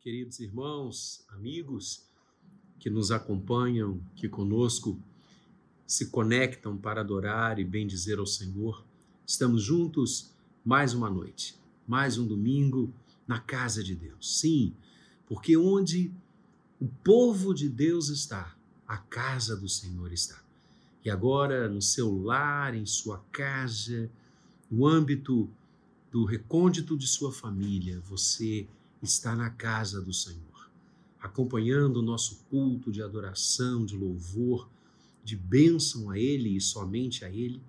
queridos irmãos, amigos que nos acompanham, que conosco se conectam para adorar e bendizer ao Senhor. Estamos juntos mais uma noite, mais um domingo na casa de Deus. Sim, porque onde o povo de Deus está, a casa do Senhor está. E agora, no seu lar, em sua casa, no âmbito do recôndito de sua família, você está na casa do Senhor, acompanhando o nosso culto de adoração, de louvor, de bênção a Ele e somente a Ele.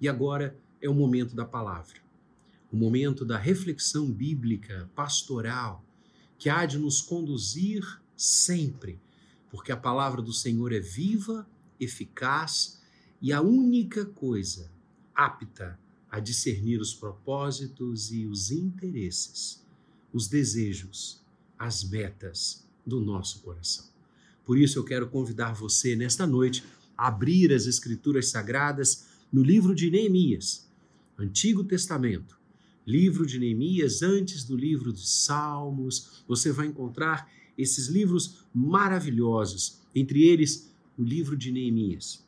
E agora é o momento da palavra, o momento da reflexão bíblica, pastoral, que há de nos conduzir sempre, porque a palavra do Senhor é viva, eficaz e a única coisa apta a discernir os propósitos e os interesses, os desejos, as metas do nosso coração. Por isso eu quero convidar você nesta noite a abrir as Escrituras Sagradas no livro de Neemias, Antigo Testamento. Livro de Neemias, antes do livro de Salmos, você vai encontrar esses livros maravilhosos, entre eles o livro de Neemias.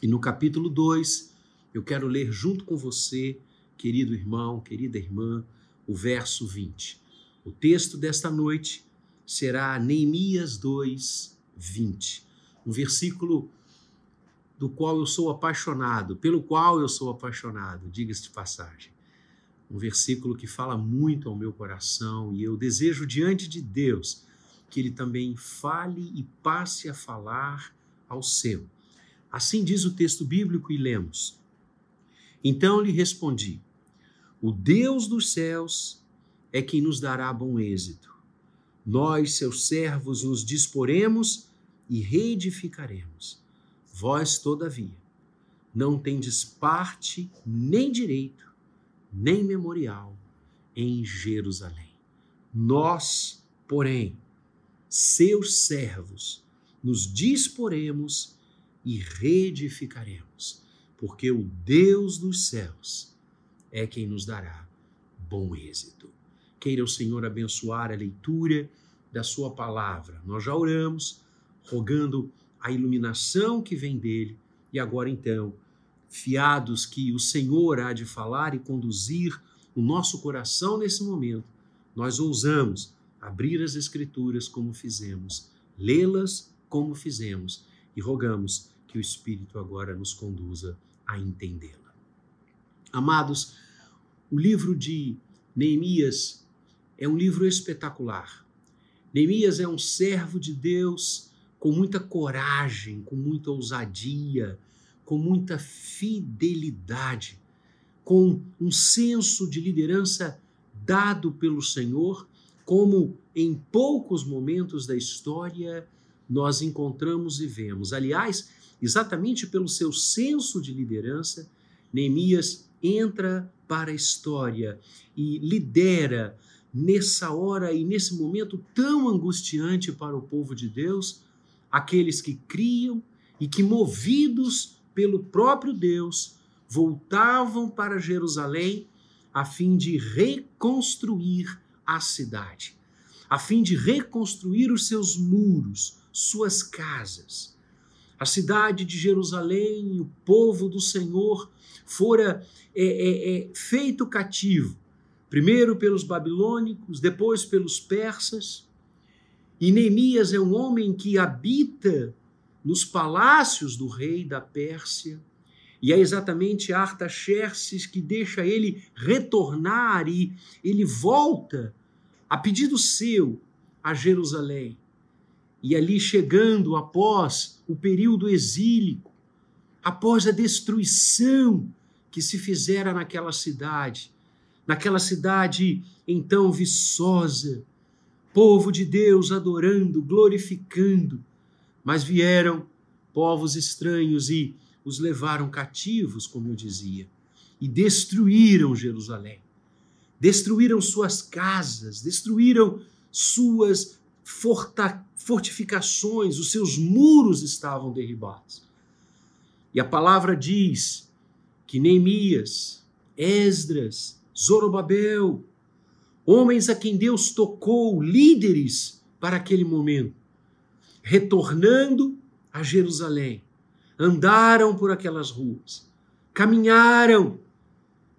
E no capítulo 2, eu quero ler junto com você, querido irmão, querida irmã, o verso 20. O texto desta noite será Neemias 2, 20. Um versículo do qual eu sou apaixonado, pelo qual eu sou apaixonado, diga-se de passagem. Um versículo que fala muito ao meu coração e eu desejo diante de Deus que ele também fale e passe a falar ao seu. Assim diz o texto bíblico e lemos: então lhe respondi: O Deus dos céus é quem nos dará bom êxito. Nós, seus servos, nos disporemos e reedificaremos. Vós, todavia, não tendes parte nem direito, nem memorial em Jerusalém. Nós, porém, seus servos, nos disporemos e reedificaremos porque o Deus dos céus é quem nos dará bom êxito. Queira o Senhor abençoar a leitura da Sua palavra. Nós já oramos, rogando a iluminação que vem dele, e agora então, fiados que o Senhor há de falar e conduzir o nosso coração nesse momento, nós ousamos abrir as Escrituras como fizemos, lê-las como fizemos e rogamos que o Espírito agora nos conduza a entendê-la. Amados, o livro de Neemias é um livro espetacular. Neemias é um servo de Deus com muita coragem, com muita ousadia, com muita fidelidade, com um senso de liderança dado pelo Senhor, como em poucos momentos da história nós encontramos e vemos. Aliás, exatamente pelo seu senso de liderança, Neemias entra para a história e lidera nessa hora e nesse momento tão angustiante para o povo de Deus, aqueles que criam e que, movidos pelo próprio Deus, voltavam para Jerusalém a fim de reconstruir a cidade, a fim de reconstruir os seus muros, suas casas a cidade de Jerusalém, o povo do Senhor, fora é, é, é, feito cativo, primeiro pelos babilônicos, depois pelos persas. E Neemias é um homem que habita nos palácios do rei da Pérsia, e é exatamente Artaxerxes que deixa ele retornar e ele volta a pedido seu a Jerusalém. E ali chegando após o período exílico, após a destruição que se fizera naquela cidade, naquela cidade então viçosa, povo de Deus adorando, glorificando, mas vieram povos estranhos e os levaram cativos, como eu dizia, e destruíram Jerusalém. Destruíram suas casas, destruíram suas fortificações, os seus muros estavam derribados. E a palavra diz que Neemias, Esdras, Zorobabel, homens a quem Deus tocou, líderes para aquele momento, retornando a Jerusalém, andaram por aquelas ruas, caminharam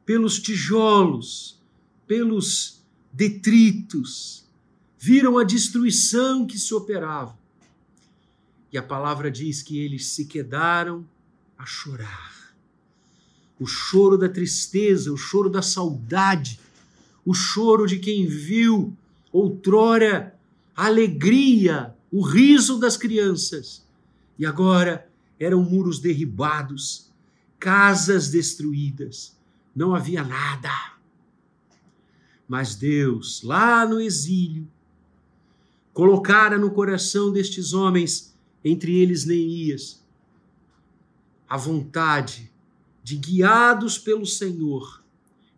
pelos tijolos, pelos detritos, viram a destruição que se operava. E a palavra diz que eles se quedaram a chorar. O choro da tristeza, o choro da saudade, o choro de quem viu outrora a alegria, o riso das crianças. E agora eram muros derribados, casas destruídas, não havia nada. Mas Deus, lá no exílio, colocara no coração destes homens, entre eles Neemias, a vontade de, guiados pelo Senhor,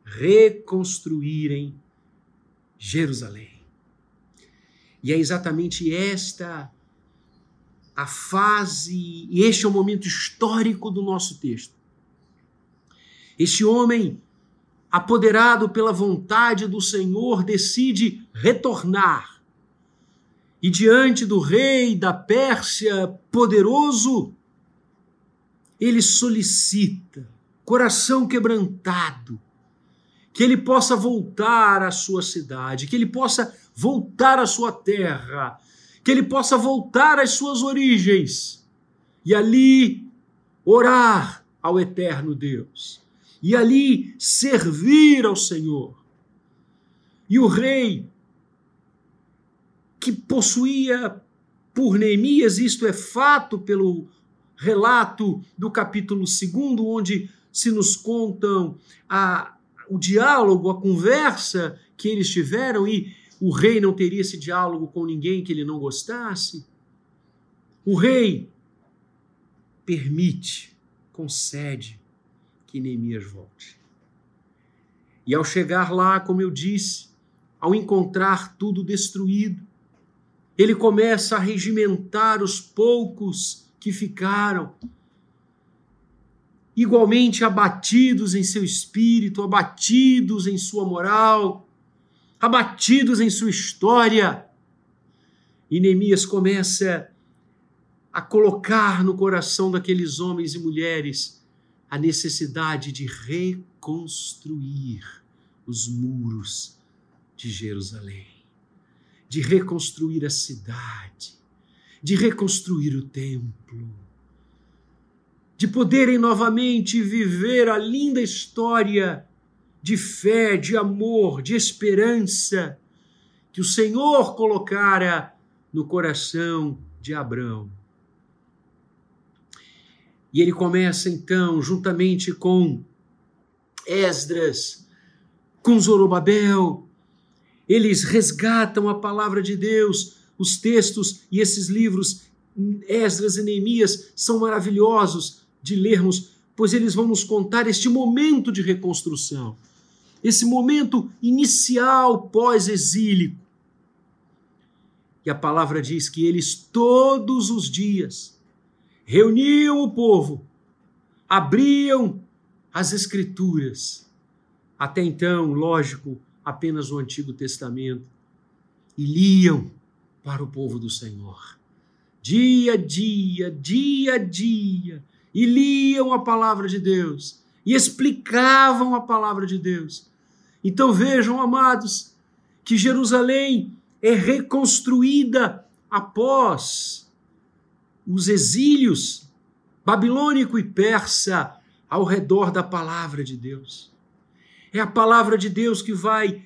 reconstruírem Jerusalém. E é exatamente esta a fase, e este é o momento histórico do nosso texto. Este homem, apoderado pela vontade do Senhor, decide retornar e diante do rei da Pérsia poderoso, ele solicita, coração quebrantado, que ele possa voltar à sua cidade, que ele possa voltar à sua terra, que ele possa voltar às suas origens e ali orar ao eterno Deus e ali servir ao Senhor. E o rei que possuía por Neemias, isto é fato pelo relato do capítulo 2, onde se nos contam a, o diálogo, a conversa que eles tiveram, e o rei não teria esse diálogo com ninguém que ele não gostasse. O rei permite, concede que Neemias volte. E ao chegar lá, como eu disse, ao encontrar tudo destruído, ele começa a regimentar os poucos que ficaram, igualmente abatidos em seu espírito, abatidos em sua moral, abatidos em sua história. E Neemias começa a colocar no coração daqueles homens e mulheres a necessidade de reconstruir os muros de Jerusalém de reconstruir a cidade, de reconstruir o templo, de poderem novamente viver a linda história de fé, de amor, de esperança que o Senhor colocara no coração de Abraão. E ele começa então, juntamente com Esdras, com Zorobabel, eles resgatam a palavra de Deus, os textos e esses livros, Esdras e Neemias, são maravilhosos de lermos, pois eles vão nos contar este momento de reconstrução, esse momento inicial pós-exílico. E a palavra diz que eles todos os dias reuniam o povo, abriam as Escrituras. Até então, lógico, apenas o Antigo Testamento e liam para o povo do Senhor. Dia a dia, dia a dia, e liam a palavra de Deus e explicavam a palavra de Deus. Então vejam, amados, que Jerusalém é reconstruída após os exílios babilônico e persa ao redor da palavra de Deus. É a palavra de Deus que vai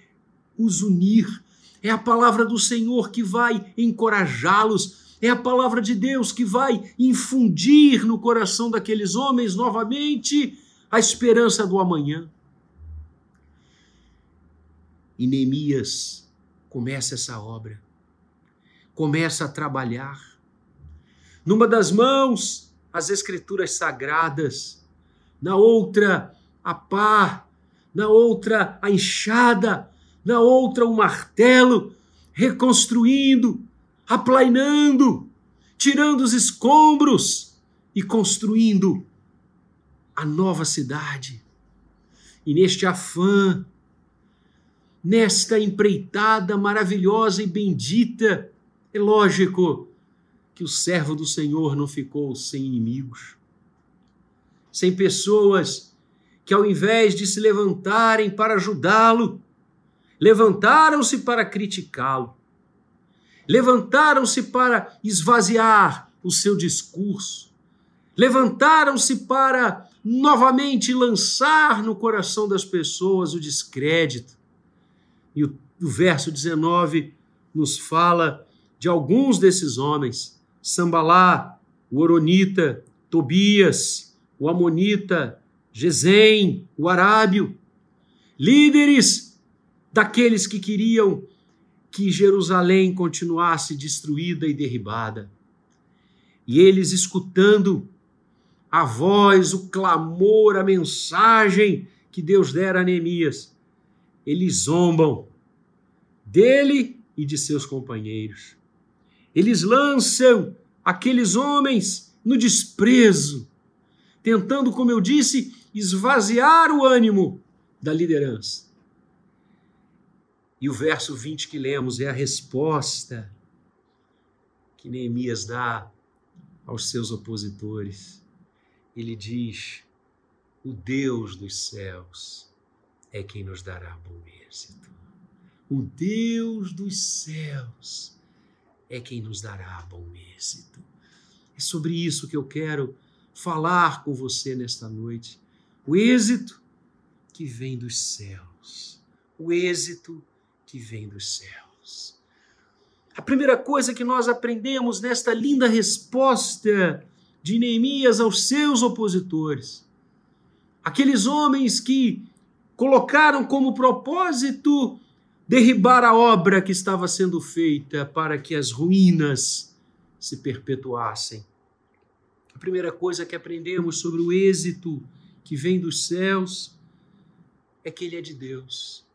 os unir. É a palavra do Senhor que vai encorajá-los. É a palavra de Deus que vai infundir no coração daqueles homens novamente a esperança do amanhã. E Neemias começa essa obra, começa a trabalhar. Numa das mãos, as escrituras sagradas, na outra, a pá, na outra a enxada, na outra o martelo, reconstruindo, aplainando, tirando os escombros e construindo a nova cidade. E neste afã nesta empreitada maravilhosa e bendita. É lógico que o servo do Senhor não ficou sem inimigos, sem pessoas que, ao invés de se levantarem para ajudá-lo, levantaram-se para criticá-lo, levantaram-se para esvaziar o seu discurso, levantaram-se para novamente lançar no coração das pessoas o descrédito. E o, o verso 19 nos fala de alguns desses homens: Sambalá, o Oronita, Tobias, o Amonita, Gesem, o Arábio, líderes daqueles que queriam que Jerusalém continuasse destruída e derribada. E eles escutando a voz, o clamor, a mensagem que Deus dera a Neemias, eles zombam dele e de seus companheiros. Eles lançam aqueles homens no desprezo, tentando, como eu disse, esvaziar o ânimo da liderança. E o verso 20 que lemos é a resposta que Neemias dá aos seus opositores. Ele diz: O Deus dos céus é quem nos dará bom êxito. O Deus dos céus é quem nos dará bom êxito. É sobre isso que eu quero falar com você nesta noite. O êxito que vem dos céus. O êxito que vem dos céus. A primeira coisa que nós aprendemos nesta linda resposta de Neemias aos seus opositores, aqueles homens que colocaram como propósito derribar a obra que estava sendo feita para que as ruínas se perpetuassem. A primeira coisa que aprendemos sobre o êxito que vem dos céus é que ele é de Deus.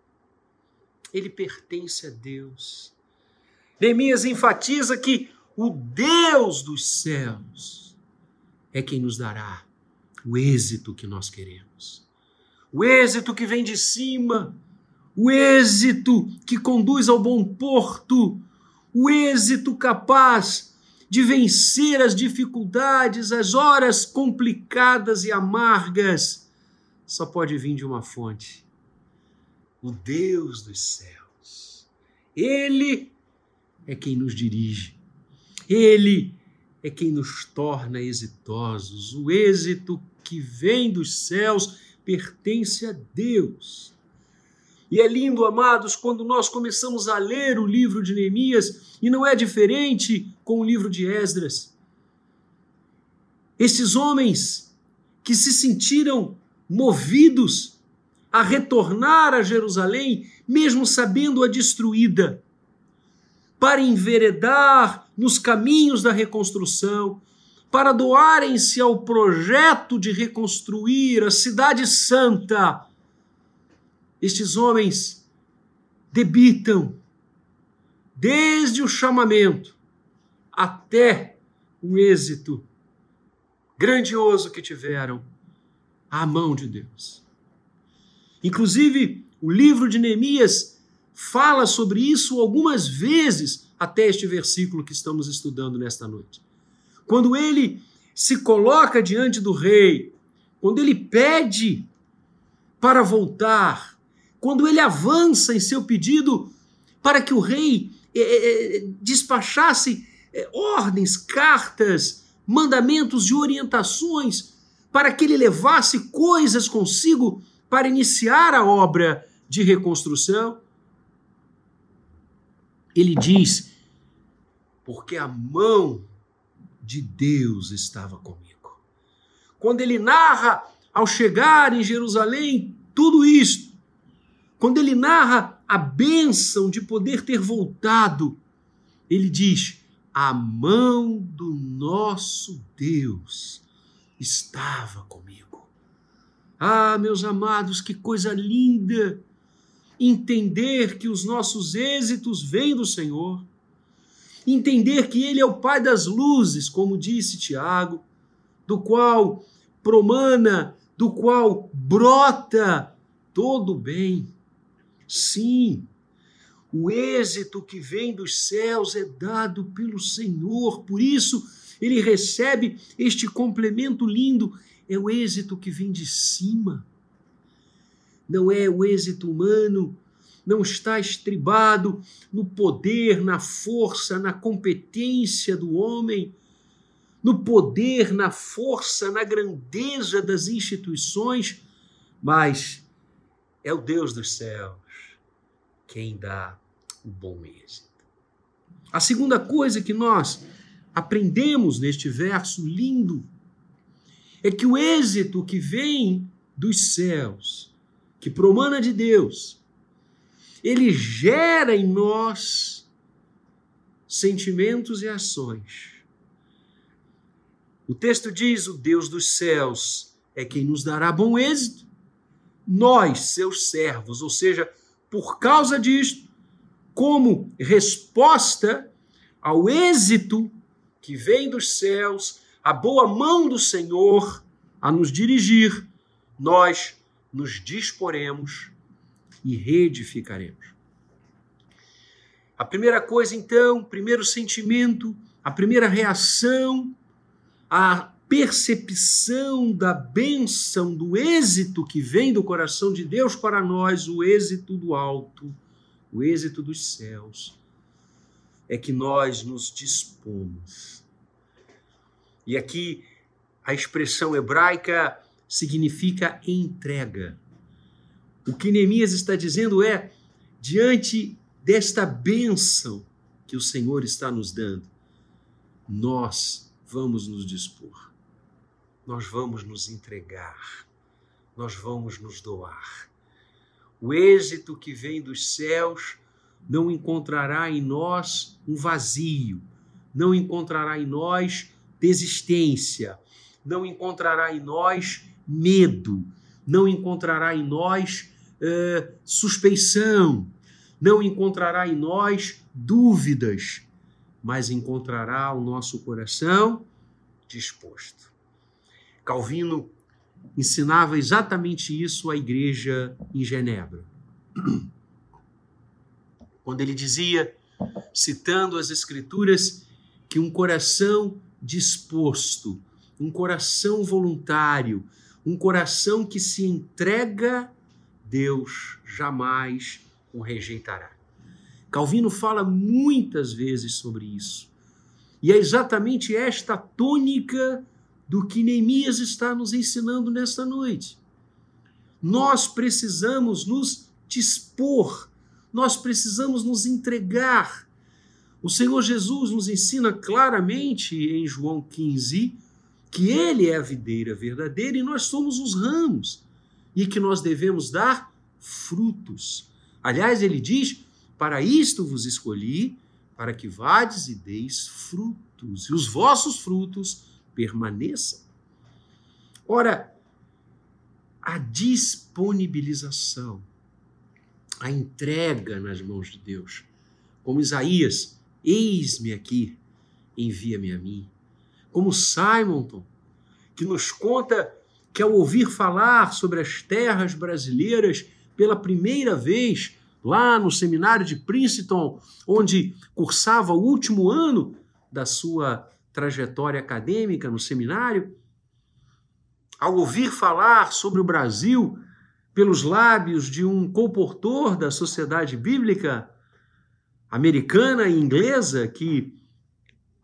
Ele pertence a Deus. Neemias enfatiza que o Deus dos céus é quem nos dará o êxito que nós queremos. O êxito que vem de cima, o êxito que conduz ao bom porto, o êxito capaz de vencer as dificuldades, as horas complicadas e amargas, só pode vir de uma fonte: o Deus dos céus. Ele é quem nos dirige, ele é quem nos torna exitosos. O êxito que vem dos céus pertence a Deus. E é lindo, amados, quando nós começamos a ler o livro de Neemias, e não é diferente com o livro de Esdras. Esses homens que se sentiram movidos a retornar a Jerusalém, mesmo sabendo-a destruída, para enveredar nos caminhos da reconstrução, para doarem-se ao projeto de reconstruir a Cidade Santa estes homens debitam desde o chamamento até o êxito grandioso que tiveram à mão de Deus. Inclusive, o livro de Neemias fala sobre isso algumas vezes até este versículo que estamos estudando nesta noite. Quando ele se coloca diante do rei, quando ele pede para voltar, quando ele avança em seu pedido para que o rei é, é, despachasse ordens, cartas, mandamentos e orientações para que ele levasse coisas consigo para iniciar a obra de reconstrução. Ele diz: porque a mão de Deus estava comigo. Quando ele narra ao chegar em Jerusalém tudo isto, quando ele narra a bênção de poder ter voltado, ele diz: a mão do nosso Deus estava comigo. Ah, meus amados, que coisa linda entender que os nossos êxitos vêm do Senhor, entender que Ele é o Pai das luzes, como disse Tiago, do qual promana, do qual brota todo o bem Sim, o êxito que vem dos céus é dado pelo Senhor, por isso ele recebe este complemento lindo. É o êxito que vem de cima, não é o êxito humano, não está estribado no poder, na força, na competência do homem, no poder, na força, na grandeza das instituições, mas é o Deus dos céus quem dá o bom êxito. A segunda coisa que nós aprendemos neste verso lindo é que o êxito que vem dos céus, que promana de Deus, ele gera em nós sentimentos e ações. O texto diz: o Deus dos céus é quem nos dará bom êxito. Nós, seus servos, ou seja, por causa disto, como resposta ao êxito que vem dos céus, a boa mão do Senhor a nos dirigir, nós nos disporemos e reedificaremos. A primeira coisa, então, primeiro sentimento, a primeira reação, a percepção da bênção, do êxito que vem do coração de Deus para nós, o êxito do alto, o êxito dos céus, é que nós nos dispomos. E aqui a expressão hebraica significa entrega. O que Neemias está dizendo é: diante desta bênção que o Senhor está nos dando, nós vamos nos dispor, nós vamos nos entregar, nós vamos nos doar. O êxito que vem dos céus não encontrará em nós um vazio, não encontrará em nós desistência, não encontrará em nós medo, não encontrará em nós uh, suspeição, não encontrará em nós dúvidas, mas encontrará o nosso coração disposto. Calvino ensinava exatamente isso à igreja em Genebra. Quando ele dizia, citando as Escrituras, que um coração disposto, um coração voluntário, um coração que se entrega, Deus jamais o rejeitará. Calvino fala muitas vezes sobre isso. E é exatamente esta tônica do que Neemias está nos ensinando nesta noite. Nós precisamos nos dispor, nós precisamos nos entregar. O Senhor Jesus nos ensina claramente em João 15 que Ele é a videira verdadeira e nós somos os ramos, e que nós devemos dar frutos. Aliás, ele diz: Para isto vos escolhi, para que vades e deis frutos, e os vossos frutos permaneçam. Ora, a disponibilização, a entrega nas mãos de Deus, como Isaías, eis-me aqui, envia-me a mim como Simonton, que nos conta que ao ouvir falar sobre as terras brasileiras pela primeira vez, lá no seminário de Princeton, onde cursava o último ano da sua trajetória acadêmica no seminário, ao ouvir falar sobre o Brasil pelos lábios de um comportor da sociedade bíblica americana e inglesa que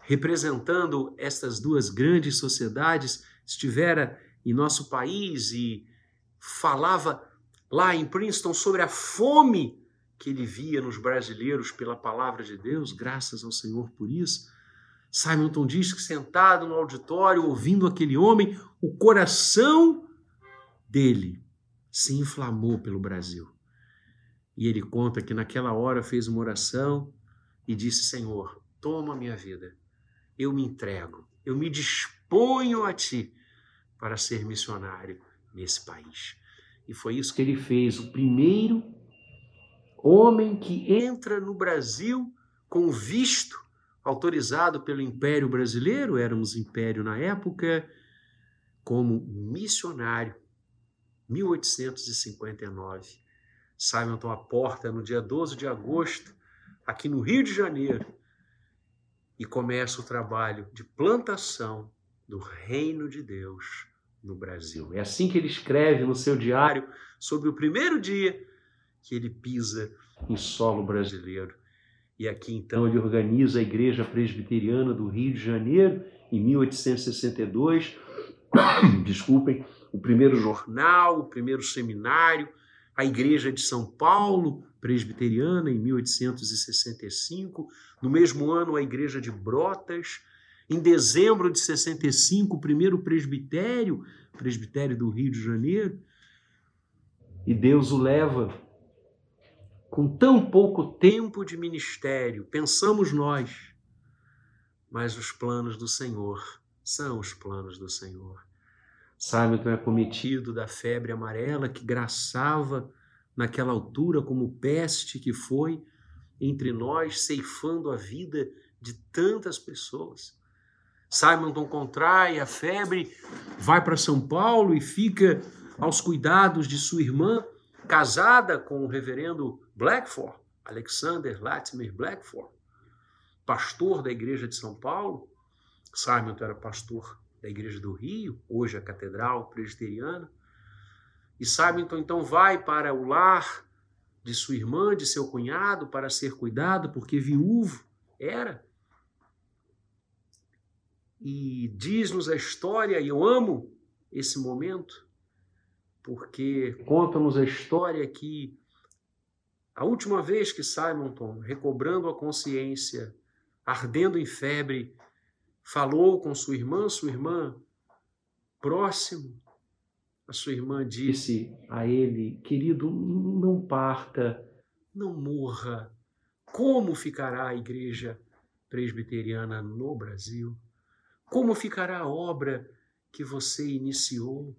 representando estas duas grandes sociedades, estivera em nosso país e falava lá em Princeton sobre a fome que ele via nos brasileiros pela palavra de Deus, graças ao Senhor por isso. Simonton diz que sentado no auditório, ouvindo aquele homem, o coração dele se inflamou pelo Brasil. E ele conta que naquela hora fez uma oração e disse: Senhor, toma minha vida eu me entrego, eu me disponho a ti para ser missionário nesse país. E foi isso que ele fez, o primeiro homem que entra no Brasil com visto autorizado pelo Império Brasileiro, éramos império na época, como missionário, 1859, Simonton a porta no dia 12 de agosto, aqui no Rio de Janeiro, e começa o trabalho de plantação do reino de Deus no Brasil. É assim que ele escreve no seu diário sobre o primeiro dia que ele pisa em solo brasileiro. E aqui então ele organiza a Igreja Presbiteriana do Rio de Janeiro em 1862. Desculpem, o primeiro jornal, o primeiro seminário, a Igreja de São Paulo, presbiteriana, em 1865. No mesmo ano, a Igreja de Brotas. Em dezembro de 65, o primeiro presbitério, presbitério do Rio de Janeiro. E Deus o leva com tão pouco tempo de ministério, pensamos nós, mas os planos do Senhor são os planos do Senhor. Hamilton é cometido da febre amarela que graçava naquela altura como peste que foi entre nós, ceifando a vida de tantas pessoas. Simonton contrai a febre, vai para São Paulo e fica aos cuidados de sua irmã, casada com o reverendo Blackford, Alexander Latimer Blackford, pastor da igreja de São Paulo. Simonton era pastor da igreja do Rio, hoje a catedral presbiteriana. E Simonton então vai para o lar de sua irmã, de seu cunhado, para ser cuidado, porque viúvo era. E diz-nos a história, e eu amo esse momento, porque conta-nos a história que a última vez que Simonton, recobrando a consciência, ardendo em febre, falou com sua irmã, sua irmã, próximo, a sua irmã disse a ele: Querido, não parta, não morra. Como ficará a igreja presbiteriana no Brasil? Como ficará a obra que você iniciou?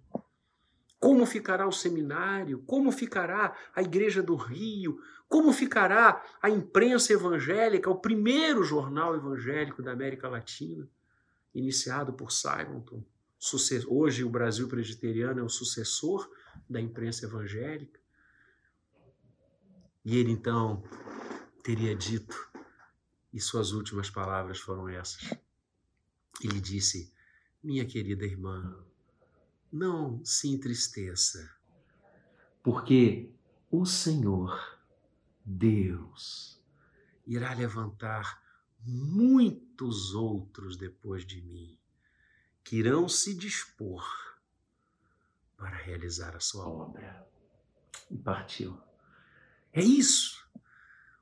Como ficará o seminário? Como ficará a Igreja do Rio? Como ficará a imprensa evangélica, o primeiro jornal evangélico da América Latina, iniciado por Simonton? Hoje o Brasil Presbiteriano é o sucessor da imprensa evangélica. E ele então teria dito, e suas últimas palavras foram essas. Ele disse: Minha querida irmã, não se entristeça, porque o Senhor, Deus, irá levantar muitos outros depois de mim, que irão se dispor para realizar a sua obra. E partiu. É isso.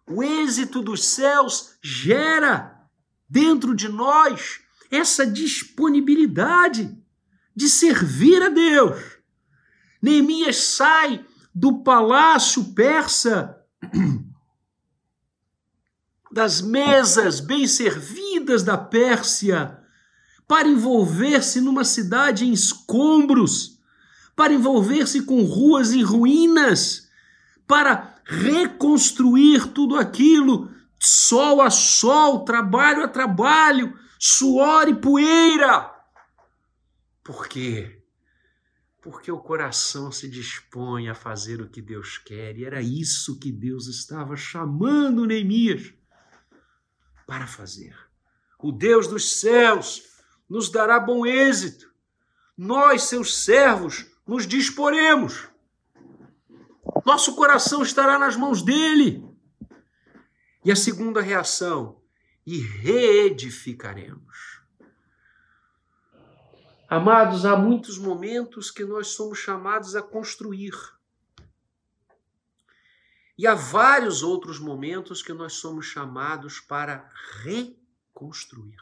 O êxito dos céus gera dentro de nós essa disponibilidade de servir a Deus. Neemias sai do palácio persa, das mesas bem servidas da Pérsia, para envolver-se numa cidade em escombros, para envolver-se com ruas em ruínas, para reconstruir tudo aquilo, sol a sol, trabalho a trabalho, suor e poeira por quê? Porque o coração se dispõe a fazer o que Deus quer, e era isso que Deus estava chamando Neemias para fazer. O Deus dos céus nos dará bom êxito. Nós, seus servos, nos disporemos. Nosso coração estará nas mãos dele. E a segunda reação, e reedificaremos. Amados, há muitos momentos que nós somos chamados a construir. E há vários outros momentos que nós somos chamados para reconstruir.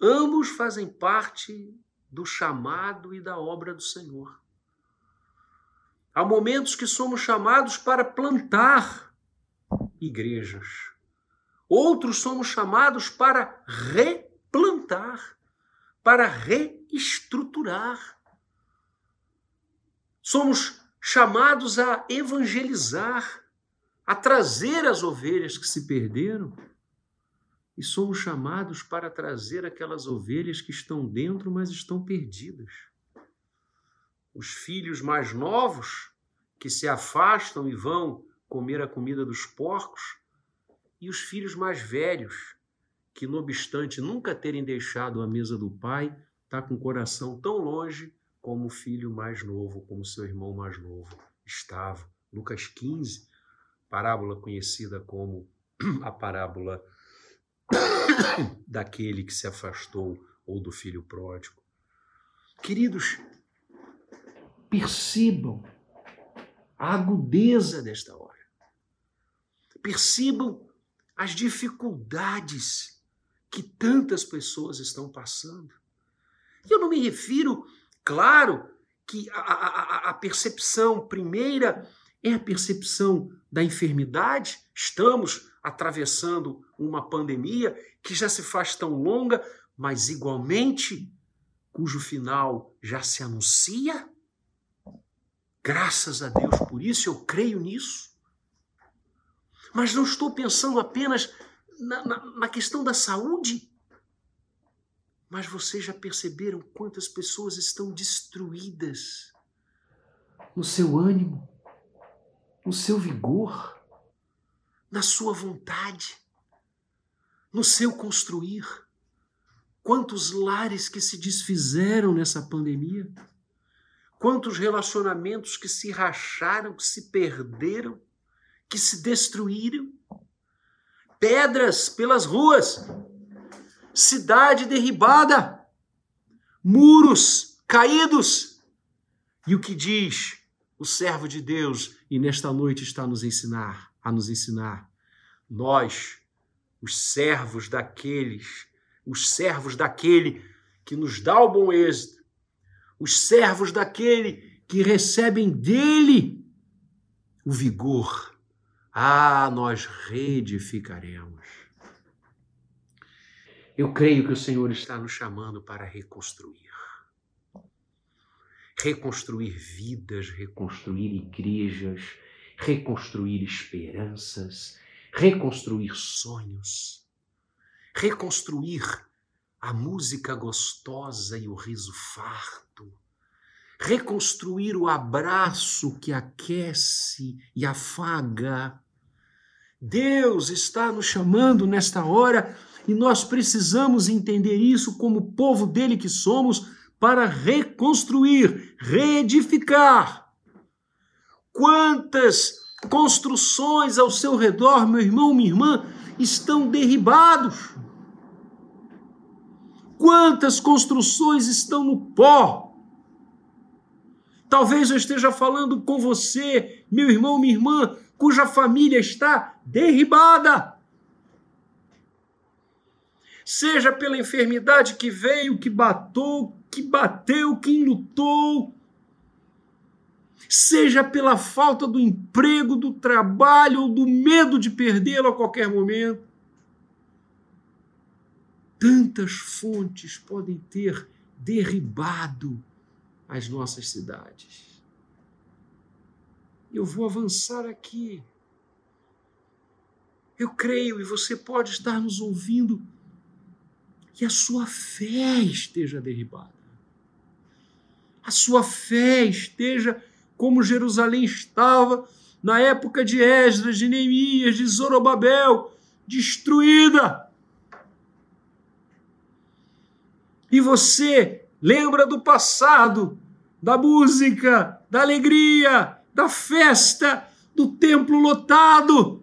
Ambos fazem parte do chamado e da obra do Senhor. Há momentos que somos chamados para plantar igrejas. Outros somos chamados para replantar para reestruturar. Somos chamados a evangelizar, a trazer as ovelhas que se perderam. E somos chamados para trazer aquelas ovelhas que estão dentro, mas estão perdidas. Os filhos mais novos que se afastam e vão comer a comida dos porcos, e os filhos mais velhos, que, não obstante nunca terem deixado a mesa do pai, está com o coração tão longe como o filho mais novo, como seu irmão mais novo estava. Lucas 15, parábola conhecida como a parábola daquele que se afastou ou do filho pródigo. Queridos, percebam a agudeza desta hora. Percebam as dificuldades que tantas pessoas estão passando. Eu não me refiro, claro, que a, a, a percepção primeira é a percepção da enfermidade. Estamos atravessando uma pandemia que já se faz tão longa, mas igualmente cujo final já se anuncia. Graças a Deus por isso, eu creio nisso. Mas não estou pensando apenas na, na, na questão da saúde. Mas vocês já perceberam quantas pessoas estão destruídas no seu ânimo, no seu vigor, na sua vontade, no seu construir? Quantos lares que se desfizeram nessa pandemia? Quantos relacionamentos que se racharam, que se perderam, que se destruíram? Pedras pelas ruas, cidade derribada, muros caídos. E o que diz o servo de Deus e nesta noite está a nos ensinar, a nos ensinar. Nós, os servos daqueles, os servos daquele que nos dá o bom êxito, os servos daquele que recebem dele o vigor. Ah, nós reedificaremos. Eu creio que o Senhor está nos chamando para reconstruir. Reconstruir vidas, reconstruir igrejas, reconstruir esperanças, reconstruir sonhos, reconstruir a música gostosa e o riso farto, reconstruir o abraço que aquece e afaga. Deus está nos chamando nesta hora e nós precisamos entender isso como povo dele que somos para reconstruir, reedificar. Quantas construções ao seu redor, meu irmão, minha irmã, estão derribados? Quantas construções estão no pó? Talvez eu esteja falando com você, meu irmão, minha irmã, cuja família está derribada seja pela enfermidade que veio, que bateu, que bateu, que enlutou, seja pela falta do emprego, do trabalho ou do medo de perdê-lo a qualquer momento. Tantas fontes podem ter derribado as nossas cidades. Eu vou avançar aqui. Eu creio, e você pode estar nos ouvindo que a sua fé esteja derribada. A sua fé esteja como Jerusalém estava na época de Esdras, de Neemias, de Zorobabel, destruída. E você lembra do passado, da música, da alegria, da festa, do templo lotado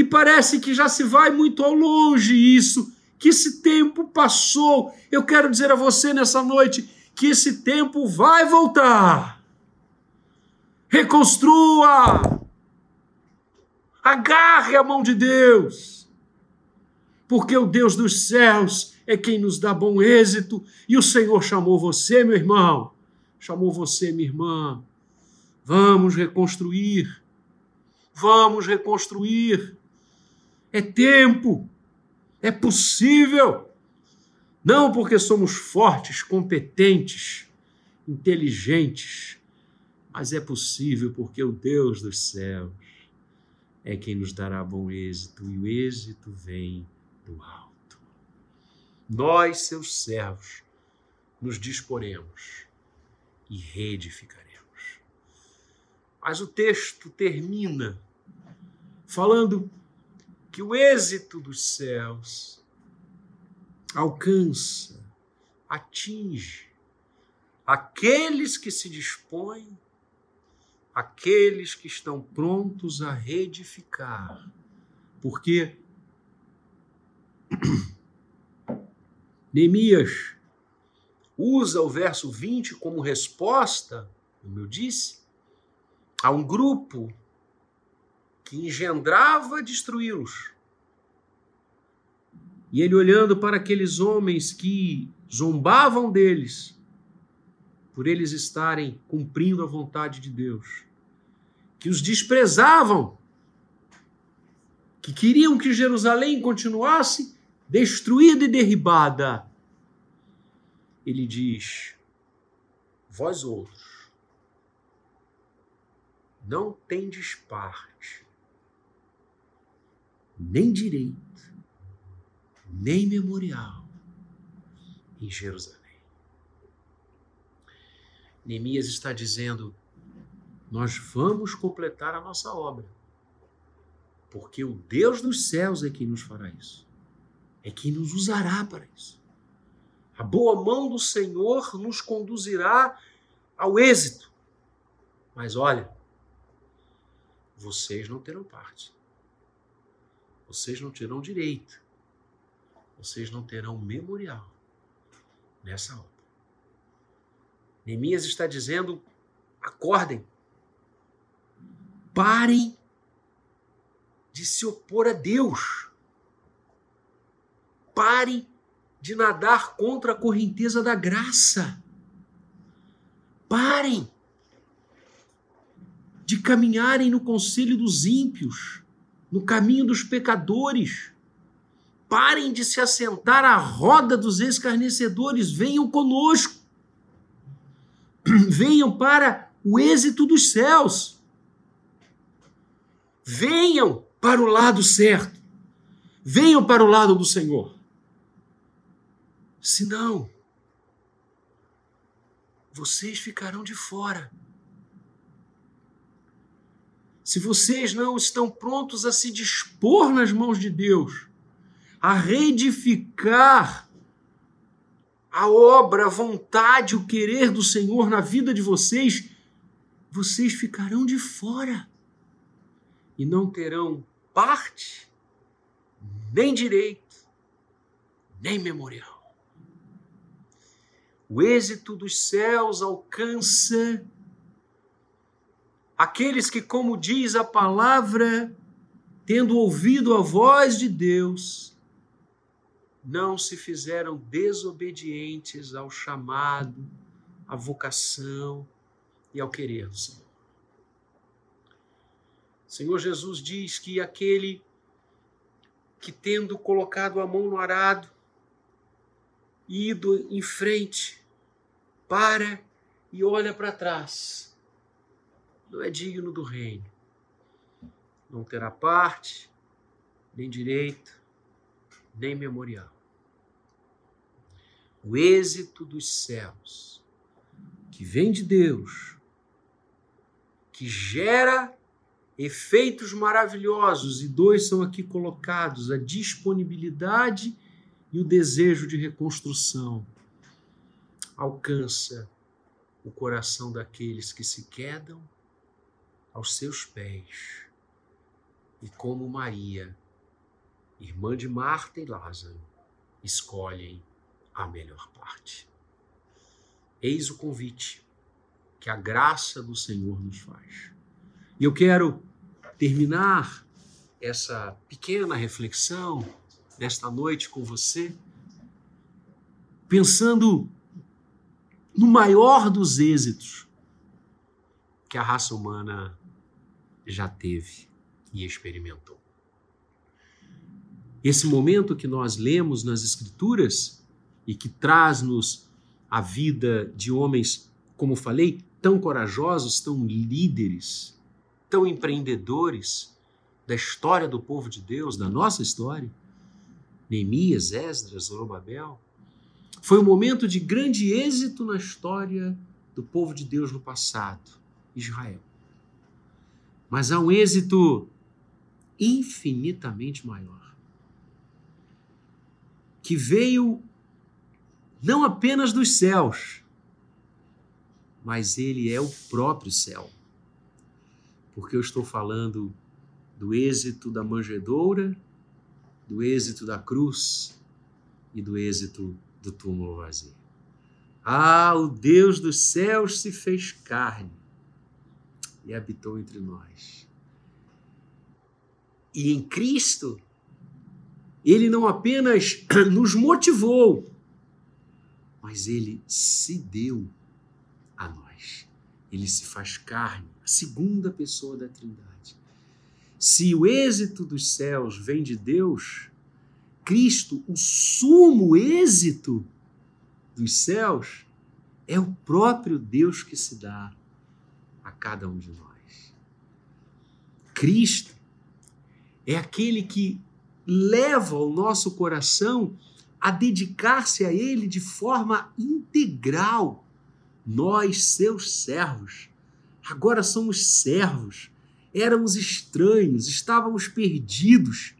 e parece que já se vai muito ao longe isso, que esse tempo passou. Eu quero dizer a você nessa noite que esse tempo vai voltar. Reconstrua! Agarre a mão de Deus, porque o Deus dos céus é quem nos dá bom êxito e o Senhor chamou você, meu irmão, chamou você, minha irmã. Vamos reconstruir, vamos reconstruir. É tempo. É possível. Não porque somos fortes, competentes, inteligentes, mas é possível porque o Deus dos céus é quem nos dará bom êxito e o êxito vem do alto. Nós, seus servos, nos disporemos e reedificaremos. Mas o texto termina falando que o êxito dos céus alcança, atinge aqueles que se dispõem, aqueles que estão prontos a reedificar. Porque Neemias usa o verso 20 como resposta, como eu disse, a um grupo que engendrava destruí-los. E ele olhando para aqueles homens que zombavam deles, por eles estarem cumprindo a vontade de Deus, que os desprezavam, que queriam que Jerusalém continuasse destruída e derribada. Ele diz: Vós outros não tendes parte, nem direito, nem memorial em Jerusalém. Neemias está dizendo: nós vamos completar a nossa obra, porque o Deus dos céus é quem nos fará isso, é quem nos usará para isso. A boa mão do Senhor nos conduzirá ao êxito. Mas olha, vocês não terão parte. Vocês não terão direito. Vocês não terão memorial nessa obra. Neemias está dizendo: acordem. Parem de se opor a Deus. Parem de nadar contra a correnteza da graça. Parem de caminharem no conselho dos ímpios, no caminho dos pecadores. Parem de se assentar à roda dos escarnecedores, venham conosco. Venham para o êxito dos céus. Venham para o lado certo. Venham para o lado do Senhor. Senão, vocês ficarão de fora se vocês não estão prontos a se dispor nas mãos de Deus, a reedificar a obra, a vontade, o querer do Senhor na vida de vocês, vocês ficarão de fora e não terão parte, nem direito, nem memorial. O êxito dos céus alcança aqueles que, como diz a palavra, tendo ouvido a voz de Deus, não se fizeram desobedientes ao chamado, à vocação e ao querer do Senhor. O Senhor Jesus diz que aquele que, tendo colocado a mão no arado, ido em frente, para e olha para trás, não é digno do reino. Não terá parte, nem direito, nem memorial. O êxito dos céus, que vem de Deus, que gera efeitos maravilhosos, e dois são aqui colocados: a disponibilidade e o desejo de reconstrução, alcança o coração daqueles que se quedam aos seus pés. E como Maria, irmã de Marta e Lázaro, escolhem a melhor parte. Eis o convite que a graça do Senhor nos faz. E eu quero terminar essa pequena reflexão nesta noite com você, pensando no maior dos êxitos que a raça humana já teve e experimentou. Esse momento que nós lemos nas Escrituras e que traz-nos a vida de homens, como falei, tão corajosos, tão líderes, tão empreendedores da história do povo de Deus, da nossa história, Neemias, Esdras, Zorobabel, foi um momento de grande êxito na história do povo de Deus no passado, Israel. Mas há um êxito infinitamente maior, que veio não apenas dos céus, mas ele é o próprio céu. Porque eu estou falando do êxito da manjedoura, do êxito da cruz e do êxito do túmulo vazio. Ah, o Deus dos céus se fez carne e habitou entre nós. E em Cristo, ele não apenas nos motivou, mas ele se deu a nós. Ele se faz carne, a segunda pessoa da Trindade. Se o êxito dos céus vem de Deus, Cristo, o sumo êxito dos céus, é o próprio Deus que se dá a cada um de nós. Cristo é aquele que leva o nosso coração a dedicar-se a Ele de forma integral. Nós, seus servos, agora somos servos, éramos estranhos, estávamos perdidos,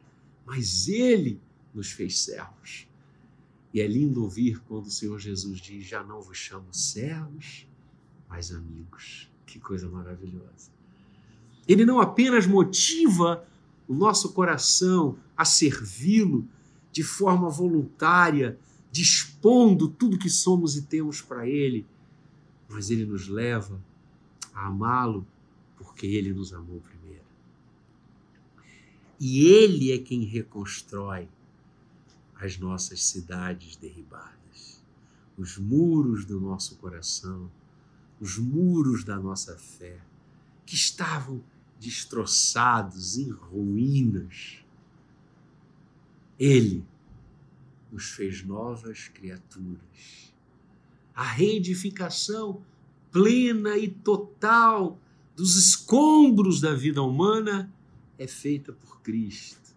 mas Ele nos fez servos. E é lindo ouvir quando o Senhor Jesus diz: Já não vos chamo servos, mas amigos. Que coisa maravilhosa. Ele não apenas motiva o nosso coração a servi-lo de forma voluntária, dispondo tudo que somos e temos para Ele, mas Ele nos leva a amá-lo porque Ele nos amou primeiro. E Ele é quem reconstrói as nossas cidades derribadas, os muros do nosso coração, os muros da nossa fé, que estavam destroçados, em ruínas. Ele nos fez novas criaturas. A reedificação plena e total dos escombros da vida humana é feita por Cristo.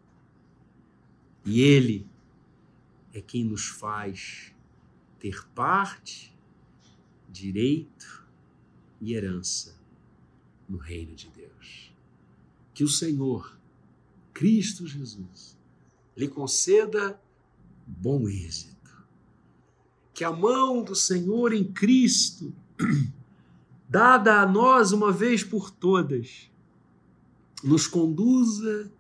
E Ele é quem nos faz ter parte, direito e herança no reino de Deus. Que o Senhor, Cristo Jesus, lhe conceda bom êxito. Que a mão do Senhor em Cristo, dada a nós uma vez por todas, nos conduza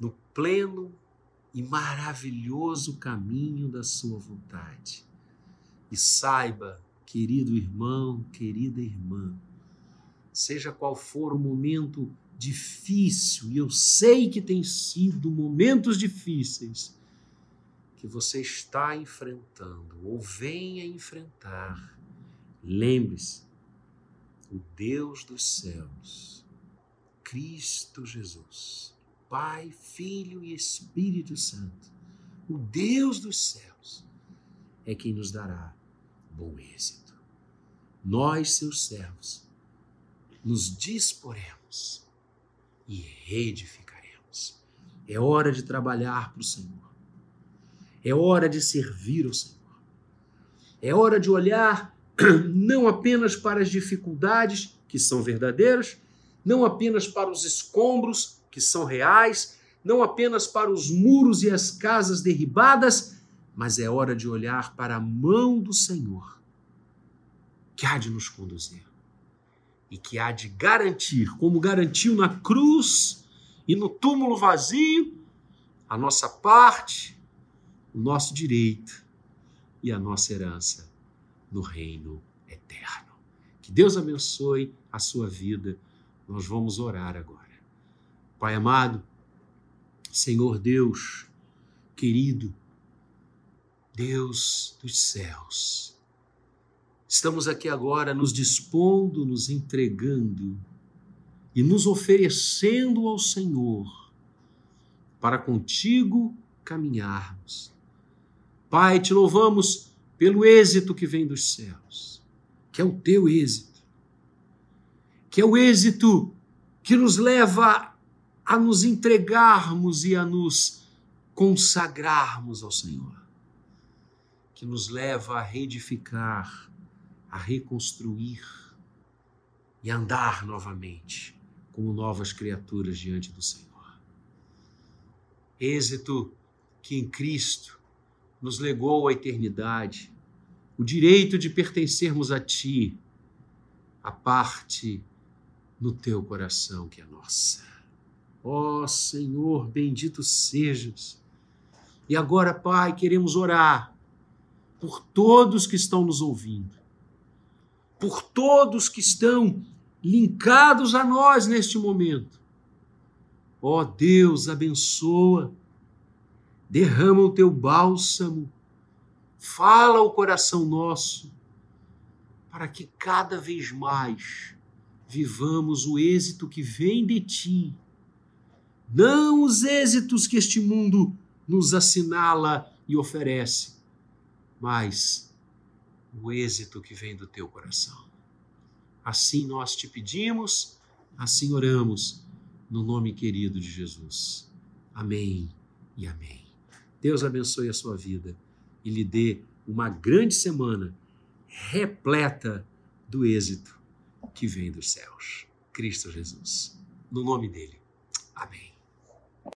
no pleno e maravilhoso caminho da Sua vontade. E saiba, querido irmão, querida irmã, seja qual for o momento difícil, e eu sei que tem sido momentos difíceis que você está enfrentando ou venha enfrentar, lembre-se, o Deus dos céus, Cristo Jesus Pai, Filho e Espírito Santo, o Deus dos céus, é quem nos dará bom êxito. Nós, seus servos, nos disporemos e reedificaremos. É hora de trabalhar para o Senhor. É hora de servir ao Senhor. É hora de olhar não apenas para as dificuldades que são verdadeiras, não apenas para os escombros que são reais, não apenas para os muros e as casas derribadas, mas é hora de olhar para a mão do Senhor, que há de nos conduzir e que há de garantir, como garantiu na cruz e no túmulo vazio, a nossa parte, o nosso direito e a nossa herança no reino eterno. Que Deus abençoe a sua vida. Nós vamos orar agora. Pai amado, Senhor Deus querido, Deus dos céus, estamos aqui agora nos dispondo, nos entregando e nos oferecendo ao Senhor para contigo caminharmos. Pai, te louvamos pelo êxito que vem dos céus, que é o teu êxito, que é o êxito que nos leva a nos entregarmos e a nos consagrarmos ao Senhor, que nos leva a reedificar, a reconstruir e andar novamente como novas criaturas diante do Senhor. Êxito que em Cristo nos legou a eternidade, o direito de pertencermos a Ti, a parte no Teu coração que é nossa. Ó oh, Senhor, bendito sejas. E agora, Pai, queremos orar por todos que estão nos ouvindo, por todos que estão linkados a nós neste momento. Ó oh, Deus, abençoa, derrama o teu bálsamo, fala o coração nosso, para que cada vez mais vivamos o êxito que vem de ti, não os êxitos que este mundo nos assinala e oferece, mas o êxito que vem do teu coração. Assim nós te pedimos, assim oramos, no nome querido de Jesus. Amém e amém. Deus abençoe a sua vida e lhe dê uma grande semana repleta do êxito que vem dos céus. Cristo Jesus. No nome dele. Amém.